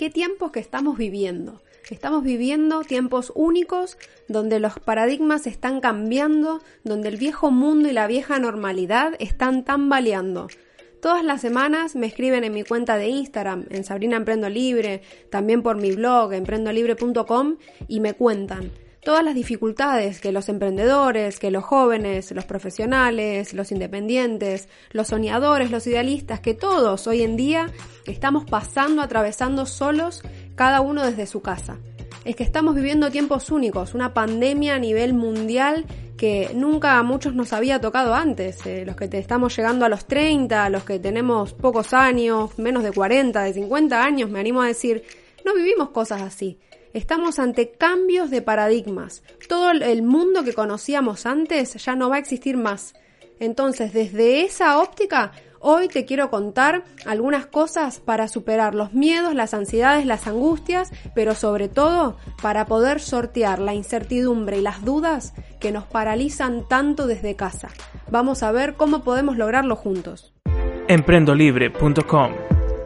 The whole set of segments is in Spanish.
qué tiempos que estamos viviendo. Estamos viviendo tiempos únicos donde los paradigmas están cambiando, donde el viejo mundo y la vieja normalidad están tambaleando. Todas las semanas me escriben en mi cuenta de Instagram, en Sabrina Emprendo Libre, también por mi blog, emprendolibre.com, y me cuentan todas las dificultades que los emprendedores, que los jóvenes, los profesionales, los independientes, los soñadores, los idealistas, que todos hoy en día estamos pasando, atravesando solos, cada uno desde su casa. Es que estamos viviendo tiempos únicos, una pandemia a nivel mundial que nunca a muchos nos había tocado antes. Eh, los que te estamos llegando a los 30, los que tenemos pocos años, menos de 40, de 50 años, me animo a decir, no vivimos cosas así. Estamos ante cambios de paradigmas. Todo el mundo que conocíamos antes ya no va a existir más. Entonces, desde esa óptica, hoy te quiero contar algunas cosas para superar los miedos, las ansiedades, las angustias, pero sobre todo para poder sortear la incertidumbre y las dudas que nos paralizan tanto desde casa. Vamos a ver cómo podemos lograrlo juntos. Emprendolibre.com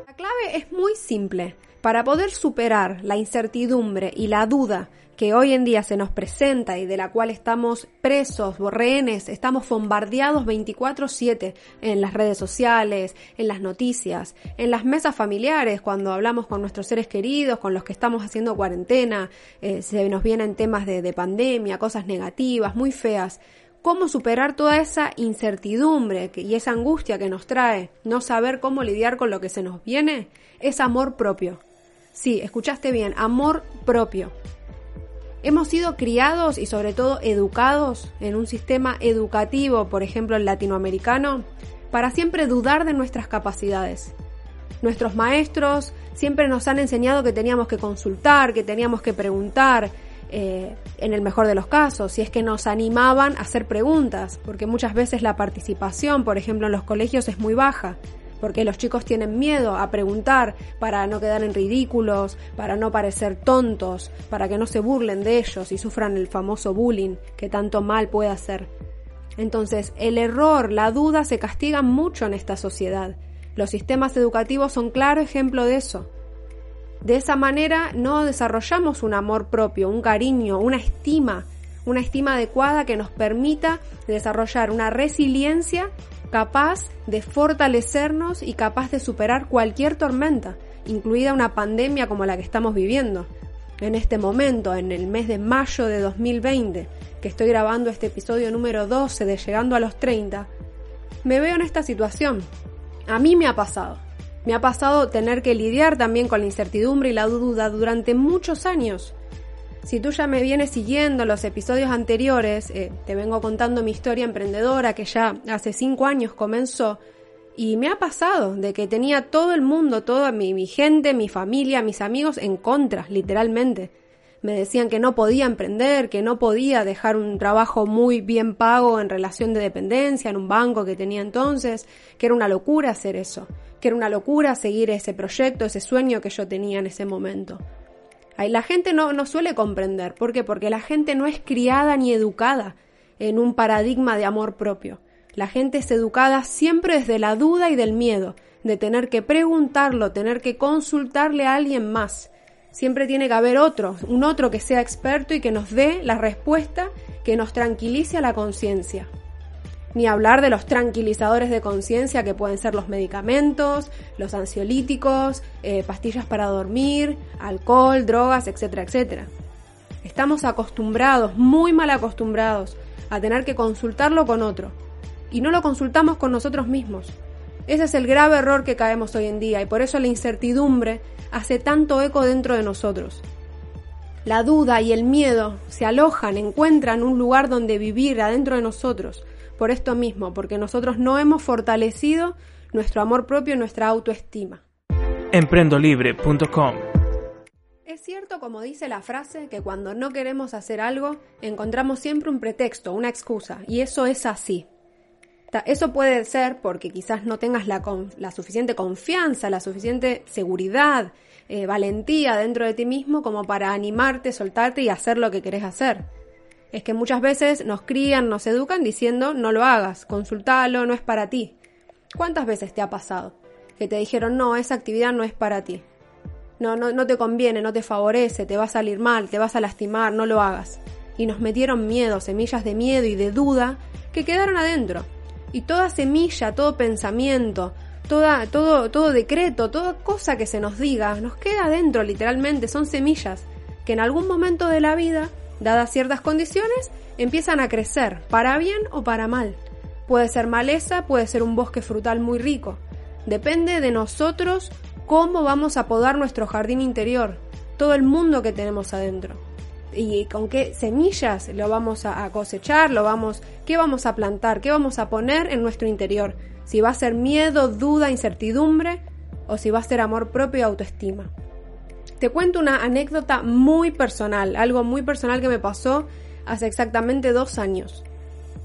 La clave es muy simple. Para poder superar la incertidumbre y la duda que hoy en día se nos presenta y de la cual estamos presos, rehenes, estamos bombardeados 24/7 en las redes sociales, en las noticias, en las mesas familiares, cuando hablamos con nuestros seres queridos, con los que estamos haciendo cuarentena, eh, se nos vienen temas de, de pandemia, cosas negativas, muy feas. ¿Cómo superar toda esa incertidumbre y esa angustia que nos trae no saber cómo lidiar con lo que se nos viene? Es amor propio. Sí, escuchaste bien, amor propio. Hemos sido criados y sobre todo educados en un sistema educativo, por ejemplo el latinoamericano, para siempre dudar de nuestras capacidades. Nuestros maestros siempre nos han enseñado que teníamos que consultar, que teníamos que preguntar, eh, en el mejor de los casos, si es que nos animaban a hacer preguntas, porque muchas veces la participación, por ejemplo, en los colegios es muy baja porque los chicos tienen miedo a preguntar para no quedar en ridículos, para no parecer tontos, para que no se burlen de ellos y sufran el famoso bullying que tanto mal puede hacer. Entonces, el error, la duda se castigan mucho en esta sociedad. Los sistemas educativos son claro ejemplo de eso. De esa manera no desarrollamos un amor propio, un cariño, una estima, una estima adecuada que nos permita desarrollar una resiliencia capaz de fortalecernos y capaz de superar cualquier tormenta, incluida una pandemia como la que estamos viviendo. En este momento, en el mes de mayo de 2020, que estoy grabando este episodio número 12 de Llegando a los 30, me veo en esta situación. A mí me ha pasado. Me ha pasado tener que lidiar también con la incertidumbre y la duda durante muchos años. Si tú ya me vienes siguiendo los episodios anteriores, eh, te vengo contando mi historia emprendedora que ya hace cinco años comenzó y me ha pasado de que tenía todo el mundo, toda mi, mi gente, mi familia, mis amigos en contra, literalmente. Me decían que no podía emprender, que no podía dejar un trabajo muy bien pago en relación de dependencia en un banco que tenía entonces, que era una locura hacer eso, que era una locura seguir ese proyecto, ese sueño que yo tenía en ese momento. La gente no, no suele comprender. ¿Por qué? Porque la gente no es criada ni educada en un paradigma de amor propio. La gente es educada siempre desde la duda y del miedo, de tener que preguntarlo, tener que consultarle a alguien más. Siempre tiene que haber otro, un otro que sea experto y que nos dé la respuesta que nos tranquilice a la conciencia ni hablar de los tranquilizadores de conciencia que pueden ser los medicamentos, los ansiolíticos, eh, pastillas para dormir, alcohol, drogas, etcétera, etcétera. Estamos acostumbrados, muy mal acostumbrados, a tener que consultarlo con otro. Y no lo consultamos con nosotros mismos. Ese es el grave error que caemos hoy en día y por eso la incertidumbre hace tanto eco dentro de nosotros. La duda y el miedo se alojan, encuentran un lugar donde vivir adentro de nosotros por esto mismo, porque nosotros no hemos fortalecido nuestro amor propio y nuestra autoestima. Emprendolibre.com Es cierto, como dice la frase, que cuando no queremos hacer algo, encontramos siempre un pretexto, una excusa, y eso es así. Eso puede ser porque quizás no tengas la, la suficiente confianza, la suficiente seguridad, eh, valentía dentro de ti mismo como para animarte, soltarte y hacer lo que querés hacer es que muchas veces nos crían, nos educan diciendo no lo hagas, consultalo, no es para ti. ¿Cuántas veces te ha pasado que te dijeron no, esa actividad no es para ti? no, no, no te conviene, no te favorece, te va a salir mal, te vas a lastimar, no lo hagas. Y nos metieron miedo, semillas de miedo y de duda que quedaron adentro. Y toda semilla, todo pensamiento, toda, todo, todo decreto, toda cosa que se nos diga, nos queda adentro literalmente, son semillas que en algún momento de la vida, dadas ciertas condiciones, empiezan a crecer, para bien o para mal. Puede ser maleza, puede ser un bosque frutal muy rico. Depende de nosotros cómo vamos a podar nuestro jardín interior, todo el mundo que tenemos adentro. Y con qué semillas lo vamos a cosechar, lo vamos, qué vamos a plantar, qué vamos a poner en nuestro interior. Si va a ser miedo, duda, incertidumbre o si va a ser amor propio y autoestima. Te cuento una anécdota muy personal, algo muy personal que me pasó hace exactamente dos años.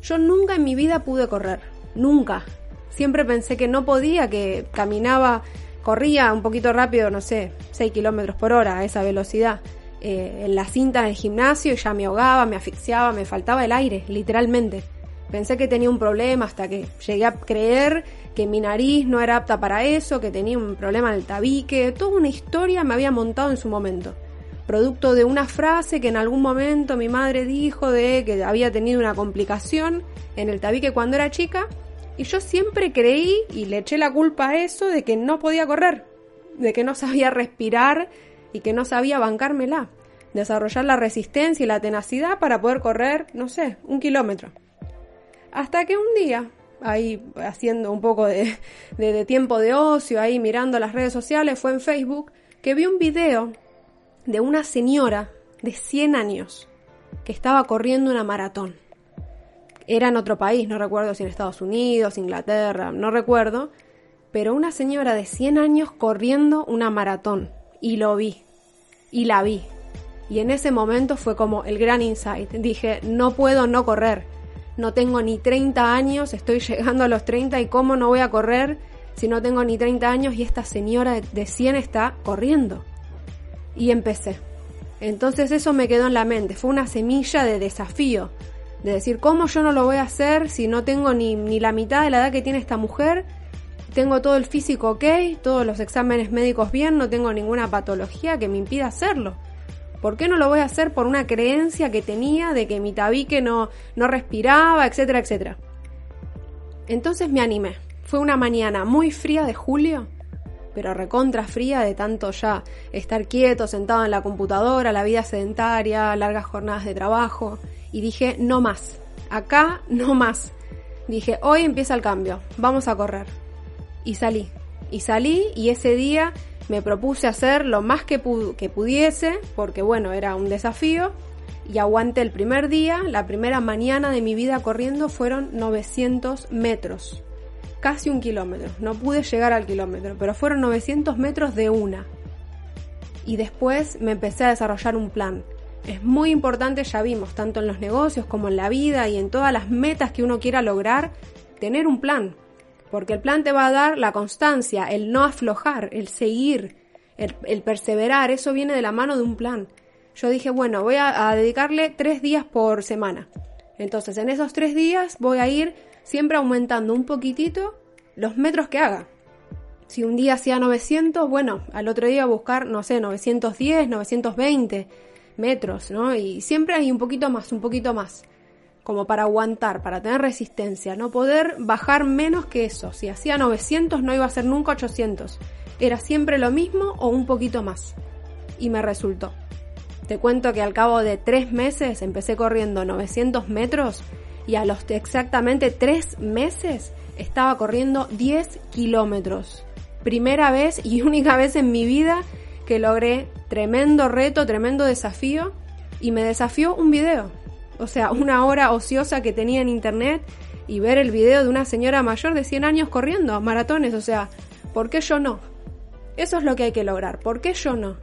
Yo nunca en mi vida pude correr, nunca. Siempre pensé que no podía, que caminaba, corría un poquito rápido, no sé, 6 kilómetros por hora a esa velocidad. Eh, en la cinta del gimnasio y ya me ahogaba, me asfixiaba, me faltaba el aire, literalmente. Pensé que tenía un problema hasta que llegué a creer que mi nariz no era apta para eso, que tenía un problema en el tabique, toda una historia me había montado en su momento. Producto de una frase que en algún momento mi madre dijo de que había tenido una complicación en el tabique cuando era chica, y yo siempre creí y le eché la culpa a eso de que no podía correr, de que no sabía respirar y que no sabía bancármela, desarrollar la resistencia y la tenacidad para poder correr, no sé, un kilómetro. Hasta que un día, ahí haciendo un poco de, tiempo de ocio, ahí mirando las redes sociales, fue en Facebook, que vi un video de una señora de 100 años que estaba corriendo una maratón. Era en otro país, no recuerdo si en Estados Unidos, Inglaterra, no recuerdo, pero una señora de 100 años corriendo una maratón. Y lo vi, y la vi. Y en ese momento fue como el gran insight. Dije, no puedo no correr no tengo ni 30 años, estoy llegando a los 30 y cómo no voy a correr si no tengo ni 30 años y esta señora de 100 está corriendo. Y empecé. Entonces eso me quedó en la mente, fue una semilla de desafío, de decir, ¿cómo yo no lo voy a hacer si no tengo ni, ni la mitad de la edad que tiene esta mujer? Tengo todo el físico ok, todos los exámenes médicos bien, no tengo ninguna patología que me impida hacerlo. ¿Por qué no lo voy a hacer por una creencia que tenía de que mi tabique no, no respiraba, etcétera, etcétera? Entonces me animé. Fue una mañana muy fría de julio, pero recontra fría de tanto ya estar quieto, sentado en la computadora, la vida sedentaria, largas jornadas de trabajo. Y dije, no más. Acá no más. Dije, hoy empieza el cambio, vamos a correr. Y salí. Y salí y ese día me propuse hacer lo más que, que pudiese, porque bueno, era un desafío, y aguanté el primer día, la primera mañana de mi vida corriendo fueron 900 metros, casi un kilómetro, no pude llegar al kilómetro, pero fueron 900 metros de una. Y después me empecé a desarrollar un plan. Es muy importante, ya vimos, tanto en los negocios como en la vida y en todas las metas que uno quiera lograr, tener un plan, porque el plan te va a dar la constancia, el no aflojar, el seguir, el, perseverar, eso viene de la mano de un plan. Yo dije, bueno, voy a, dedicarle tres días por semana. Entonces, en esos tres días voy a ir siempre aumentando un poquitito los metros que haga. Si un día hacía 900, bueno, al otro día buscar, no sé, 910, 920 metros, ¿no? Y siempre hay un poquito más, un poquito más como para aguantar, para tener resistencia, no poder bajar menos que eso. Si hacía 900 no iba a ser nunca 800. Era siempre lo mismo o un poquito más. Y me resultó. Te cuento que al cabo de tres meses empecé corriendo 900 metros y a los exactamente tres meses estaba corriendo 10 kilómetros. Primera vez y única vez en mi vida que logré tremendo reto, tremendo desafío y me desafió un video o sea, una hora ociosa que tenía en internet y ver el video de una señora mayor de 100 años corriendo maratones, o sea, ¿por qué yo no? Eso es lo que hay que lograr, ¿por qué yo no?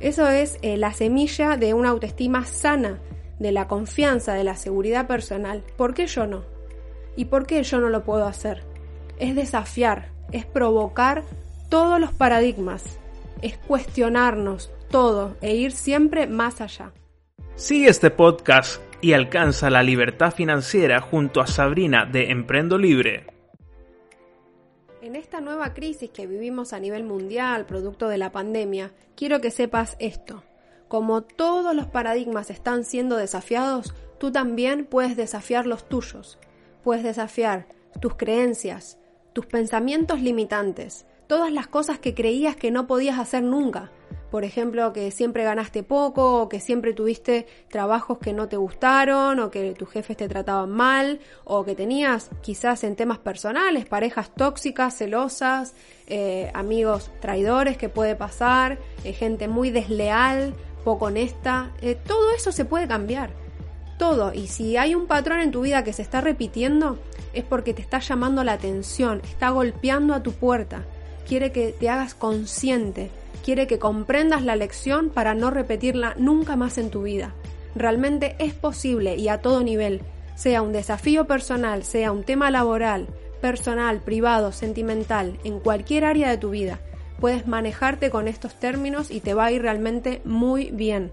Eso es eh, la semilla de una autoestima sana, de la confianza, de la seguridad personal. ¿Por qué yo no? ¿Y por qué yo no lo puedo hacer? Es desafiar, es provocar todos los paradigmas, es cuestionarnos todo e ir siempre más allá. Sigue este podcast y alcanza la libertad financiera junto a Sabrina de Emprendo Libre. En esta nueva crisis que vivimos a nivel mundial, producto de la pandemia, quiero que sepas esto. Como todos los paradigmas están siendo desafiados, tú también puedes desafiar los tuyos. Puedes desafiar tus creencias, tus pensamientos limitantes, todas las cosas que creías que no podías hacer nunca. Por ejemplo, que siempre ganaste poco, o que siempre tuviste trabajos que no te gustaron, o que tus jefes te trataban mal, o que tenías quizás en temas personales parejas tóxicas, celosas, eh, amigos traidores que puede pasar, eh, gente muy desleal, poco honesta. Eh, todo eso se puede cambiar. Todo. Y si hay un patrón en tu vida que se está repitiendo, es porque te está llamando la atención, está golpeando a tu puerta quiere que te hagas consciente, quiere que comprendas la lección para no repetirla nunca más en tu vida. Realmente es posible y a todo nivel, sea un desafío personal, sea un tema laboral, personal, privado, sentimental, en cualquier área de tu vida, puedes manejarte con estos términos y te va a ir realmente muy bien.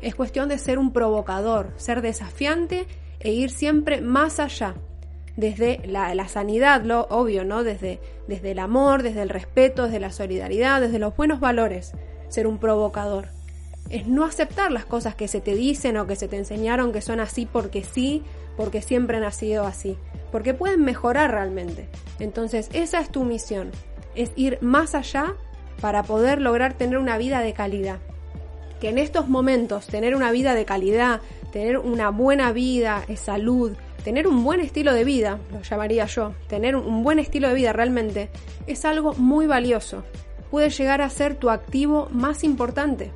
Es cuestión de ser un provocador, ser desafiante e ir siempre más allá, desde la, sanidad, lo obvio, ¿no? Desde, desde el amor, desde el respeto, desde la solidaridad, desde los buenos valores, ser un provocador. Es no aceptar las cosas que se te dicen o que se te enseñaron que son así porque sí, porque siempre han sido así, porque pueden mejorar realmente. Entonces, esa es tu misión, es ir más allá para poder lograr tener una vida de calidad. Que en estos momentos tener una vida de calidad, tener una buena vida, salud, tener un buen estilo de vida, lo llamaría yo, tener un buen estilo de vida realmente, es algo muy valioso. Puede llegar a ser tu activo más importante.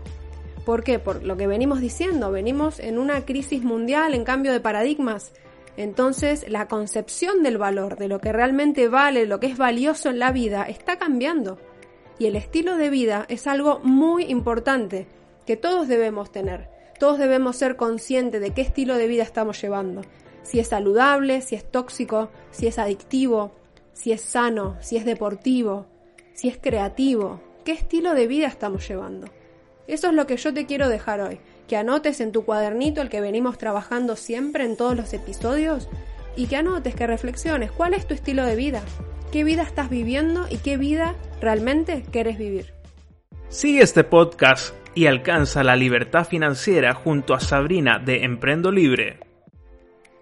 ¿Por qué? Por lo que venimos diciendo, venimos en una crisis mundial, en cambio de paradigmas. Entonces la concepción del valor, de lo que realmente vale, lo que es valioso en la vida, está cambiando. Y el estilo de vida es algo muy importante que todos debemos tener. Todos debemos ser conscientes de qué estilo de vida estamos llevando si es saludable, si es tóxico, si es adictivo, si es sano, si es deportivo, si es creativo, qué estilo de vida estamos llevando. Eso es lo que yo te quiero dejar hoy, que anotes en tu cuadernito el que venimos trabajando siempre en todos los episodios y que anotes, que reflexiones, cuál es tu estilo de vida, qué vida estás viviendo y qué vida realmente quieres vivir. Sigue este podcast y alcanza la libertad financiera junto a Sabrina de Emprendo Libre.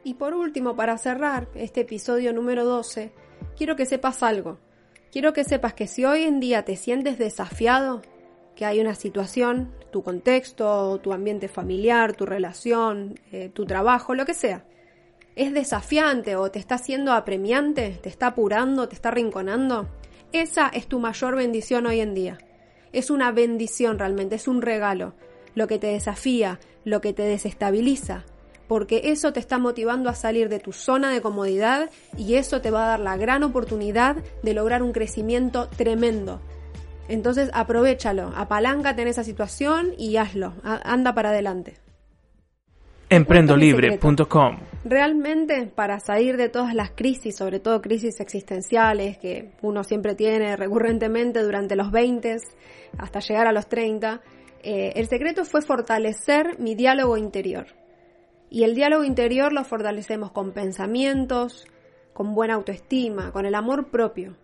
Y por último, para cerrar este episodio número 12, quiero que sepas algo. Quiero que sepas que si hoy en día te sientes desafiado, que hay una situación, tu contexto, tu ambiente familiar, tu relación, eh, tu trabajo, lo que sea, es desafiante o te está haciendo apremiante, te está apurando, te está rinconando, esa es tu mayor bendición hoy en día. Es una bendición realmente, es un regalo. Lo que te desafía, lo que te desestabiliza, porque eso te está motivando a salir de tu zona de comodidad y eso te va a dar la gran oportunidad de lograr un crecimiento tremendo. Entonces aprovechalo, apaláncate en esa situación y hazlo, anda para adelante. Emprendolibre.com Realmente para salir de todas las crisis, sobre todo crisis existenciales que uno siempre tiene recurrentemente durante los 20 hasta llegar a los 30, eh, el secreto fue fortalecer mi diálogo interior y el diálogo interior lo fortalecemos con pensamientos, con buena autoestima, con el amor propio,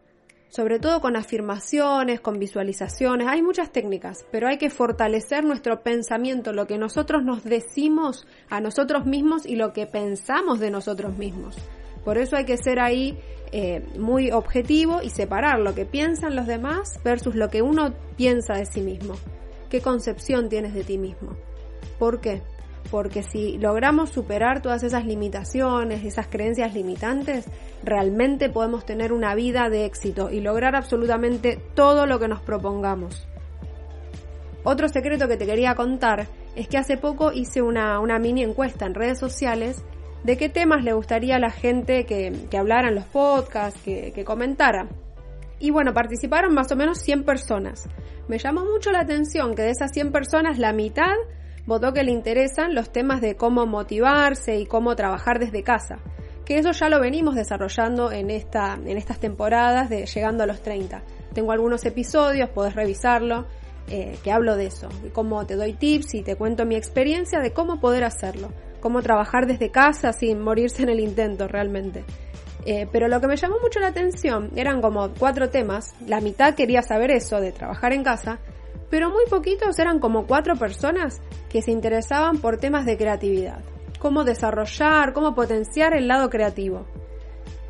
sobre todo con afirmaciones, con visualizaciones. Hay muchas técnicas, pero hay que fortalecer nuestro pensamiento, lo que nosotros nos decimos a nosotros mismos y lo que pensamos de nosotros mismos. Por eso hay que ser ahí eh, muy objetivo y separar lo que piensan los demás versus lo que uno piensa de sí mismo. ¿Qué concepción tienes de ti mismo? ¿Por qué? Porque si logramos superar todas esas limitaciones, esas creencias limitantes, realmente podemos tener una vida de éxito y lograr absolutamente todo lo que nos propongamos. Otro secreto que te quería contar es que hace poco hice una, mini encuesta en redes sociales de qué temas le gustaría a la gente que, hablara en los podcasts, que, que comentara. Y bueno, participaron más o menos 100 personas. Me llamó mucho la atención que de esas 100 personas la mitad votó que le interesan los temas de cómo motivarse y cómo trabajar desde casa, que eso ya lo venimos desarrollando en, esta, en estas temporadas de Llegando a los 30. Tengo algunos episodios, podés revisarlo, eh, que hablo de eso, de cómo te doy tips y te cuento mi experiencia de cómo poder hacerlo. cómo trabajar desde casa sin morirse en el intento realmente. Eh, pero lo que me llamó mucho la atención eran como cuatro temas, la mitad quería saber eso de trabajar en casa, pero muy poquitos eran como cuatro personas que se interesaban por temas de creatividad, cómo desarrollar, cómo potenciar el lado creativo.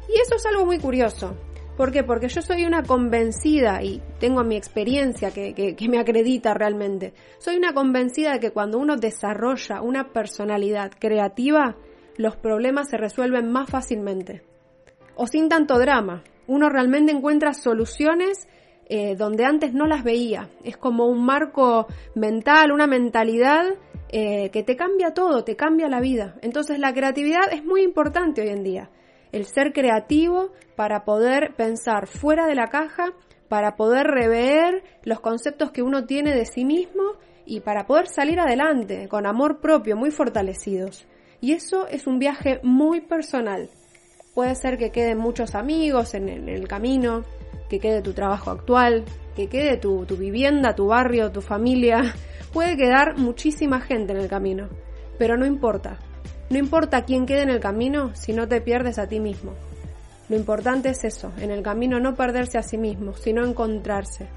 Y eso es algo muy curioso. ¿Por qué? Porque yo soy una convencida y tengo mi experiencia que, que, me acredita realmente. Soy una convencida de que cuando uno desarrolla una personalidad creativa, los problemas se resuelven más fácilmente. O sin tanto drama. Uno realmente encuentra soluciones eh, donde antes no las veía. Es como un marco mental, una mentalidad eh, que te cambia todo, te cambia la vida. Entonces la creatividad es muy importante hoy en día el ser creativo para poder pensar fuera de la caja, para poder rever los conceptos que uno tiene de sí mismo y para poder salir adelante con amor propio muy fortalecidos. Y eso es un viaje muy personal. Puede ser que queden muchos amigos en el, camino, que quede tu trabajo actual, que quede tu, tu vivienda, tu barrio, tu familia. Puede quedar muchísima gente en el camino, pero no importa, no importa quién quede en el camino si no te pierdes a ti mismo. Lo importante es eso, en el camino no perderse a sí mismo, sino encontrarse,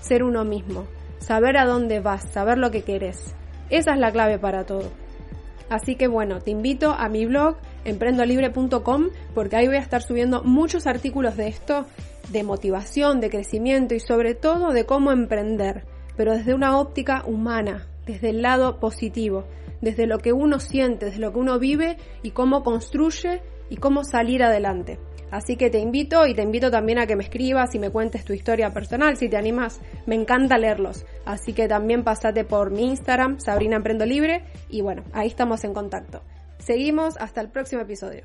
ser uno mismo, saber a dónde vas, saber lo que querés. Esa es la clave para todo. Así que bueno, te invito a mi blog emprendolibre.com porque ahí voy a estar subiendo muchos artículos de esto, de motivación, de crecimiento y sobre todo de cómo emprender, pero desde una óptica humana, desde el lado positivo, desde lo que uno siente, desde lo que uno vive y cómo construye y cómo salir adelante. Así que te invito y te invito también a que me escribas y me cuentes tu historia personal si te animas. Me encanta leerlos. Así que también pasate por mi Instagram, Sabrina Emprendo Libre, y bueno, ahí estamos en contacto. Seguimos hasta el próximo episodio.